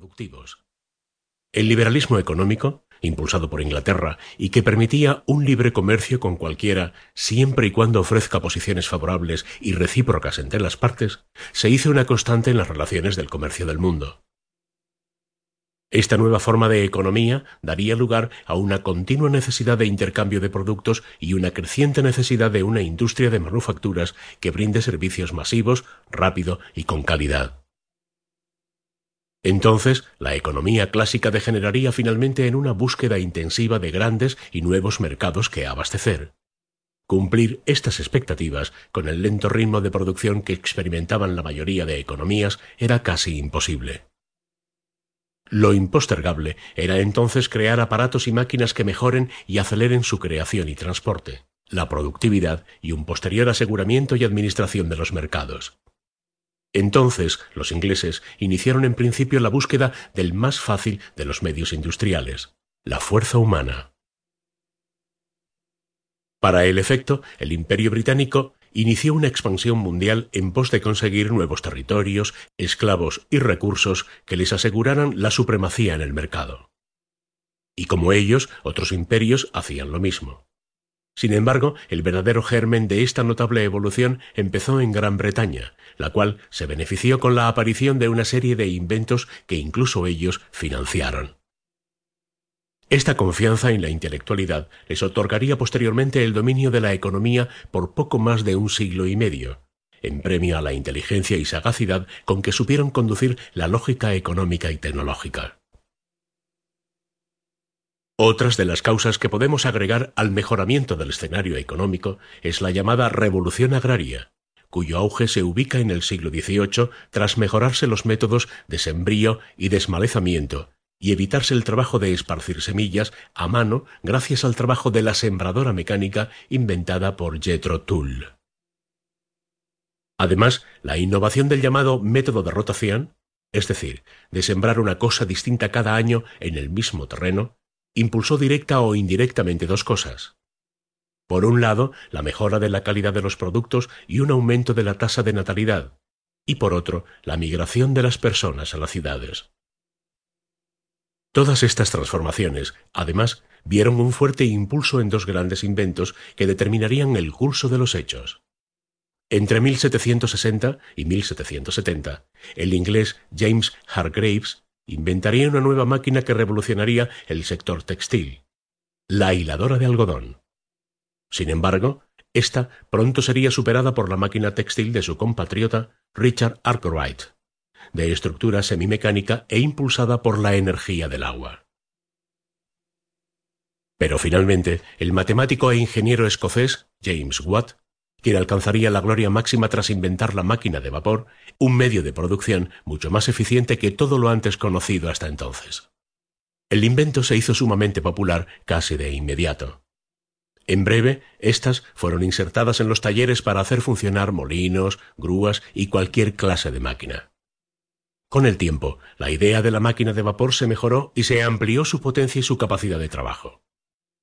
productivos. El liberalismo económico, impulsado por Inglaterra y que permitía un libre comercio con cualquiera siempre y cuando ofrezca posiciones favorables y recíprocas entre las partes, se hizo una constante en las relaciones del comercio del mundo. Esta nueva forma de economía daría lugar a una continua necesidad de intercambio de productos y una creciente necesidad de una industria de manufacturas que brinde servicios masivos, rápido y con calidad. Entonces, la economía clásica degeneraría finalmente en una búsqueda intensiva de grandes y nuevos mercados que abastecer. Cumplir estas expectativas con el lento ritmo de producción que experimentaban la mayoría de economías era casi imposible. Lo impostergable era entonces crear aparatos y máquinas que mejoren y aceleren su creación y transporte, la productividad y un posterior aseguramiento y administración de los mercados. Entonces los ingleses iniciaron en principio la búsqueda del más fácil de los medios industriales, la fuerza humana. Para el efecto, el imperio británico inició una expansión mundial en pos de conseguir nuevos territorios, esclavos y recursos que les aseguraran la supremacía en el mercado. Y como ellos, otros imperios hacían lo mismo. Sin embargo, el verdadero germen de esta notable evolución empezó en Gran Bretaña, la cual se benefició con la aparición de una serie de inventos que incluso ellos financiaron. Esta confianza en la intelectualidad les otorgaría posteriormente el dominio de la economía por poco más de un siglo y medio, en premio a la inteligencia y sagacidad con que supieron conducir la lógica económica y tecnológica. Otras de las causas que podemos agregar al mejoramiento del escenario económico es la llamada revolución agraria, cuyo auge se ubica en el siglo XVIII tras mejorarse los métodos de sembrío y desmalezamiento y evitarse el trabajo de esparcir semillas a mano gracias al trabajo de la sembradora mecánica inventada por Jethro Tull. Además, la innovación del llamado método de rotación, es decir, de sembrar una cosa distinta cada año en el mismo terreno, impulsó directa o indirectamente dos cosas. Por un lado, la mejora de la calidad de los productos y un aumento de la tasa de natalidad, y por otro, la migración de las personas a las ciudades. Todas estas transformaciones, además, vieron un fuerte impulso en dos grandes inventos que determinarían el curso de los hechos. Entre 1760 y 1770, el inglés James Hargreaves inventaría una nueva máquina que revolucionaría el sector textil, la hiladora de algodón. Sin embargo, esta pronto sería superada por la máquina textil de su compatriota Richard Arkwright, de estructura semimecánica e impulsada por la energía del agua. Pero finalmente, el matemático e ingeniero escocés James Watt quien alcanzaría la gloria máxima tras inventar la máquina de vapor, un medio de producción mucho más eficiente que todo lo antes conocido hasta entonces. El invento se hizo sumamente popular casi de inmediato. En breve, éstas fueron insertadas en los talleres para hacer funcionar molinos, grúas y cualquier clase de máquina. Con el tiempo, la idea de la máquina de vapor se mejoró y se amplió su potencia y su capacidad de trabajo.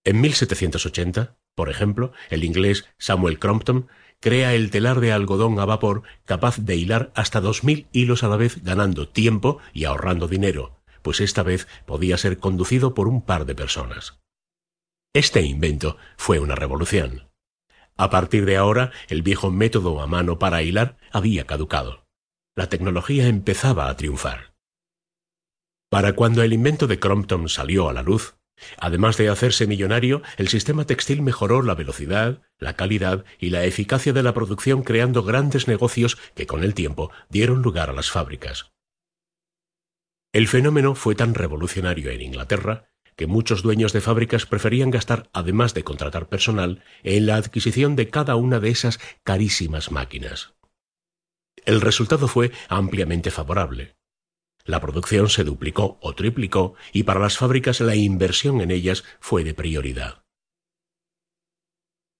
En 1780, por ejemplo, el inglés Samuel Crompton crea el telar de algodón a vapor capaz de hilar hasta dos mil hilos a la vez ganando tiempo y ahorrando dinero, pues esta vez podía ser conducido por un par de personas. Este invento fue una revolución. A partir de ahora, el viejo método a mano para hilar había caducado. La tecnología empezaba a triunfar. Para cuando el invento de Crompton salió a la luz, Además de hacerse millonario, el sistema textil mejoró la velocidad, la calidad y la eficacia de la producción creando grandes negocios que con el tiempo dieron lugar a las fábricas. El fenómeno fue tan revolucionario en Inglaterra que muchos dueños de fábricas preferían gastar, además de contratar personal, en la adquisición de cada una de esas carísimas máquinas. El resultado fue ampliamente favorable. La producción se duplicó o triplicó y para las fábricas la inversión en ellas fue de prioridad.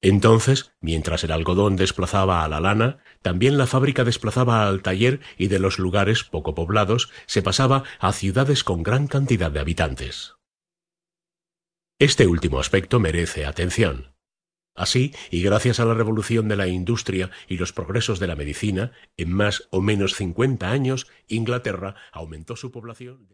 Entonces, mientras el algodón desplazaba a la lana, también la fábrica desplazaba al taller y de los lugares poco poblados se pasaba a ciudades con gran cantidad de habitantes. Este último aspecto merece atención. Así, y gracias a la revolución de la industria y los progresos de la medicina, en más o menos cincuenta años, Inglaterra aumentó su población.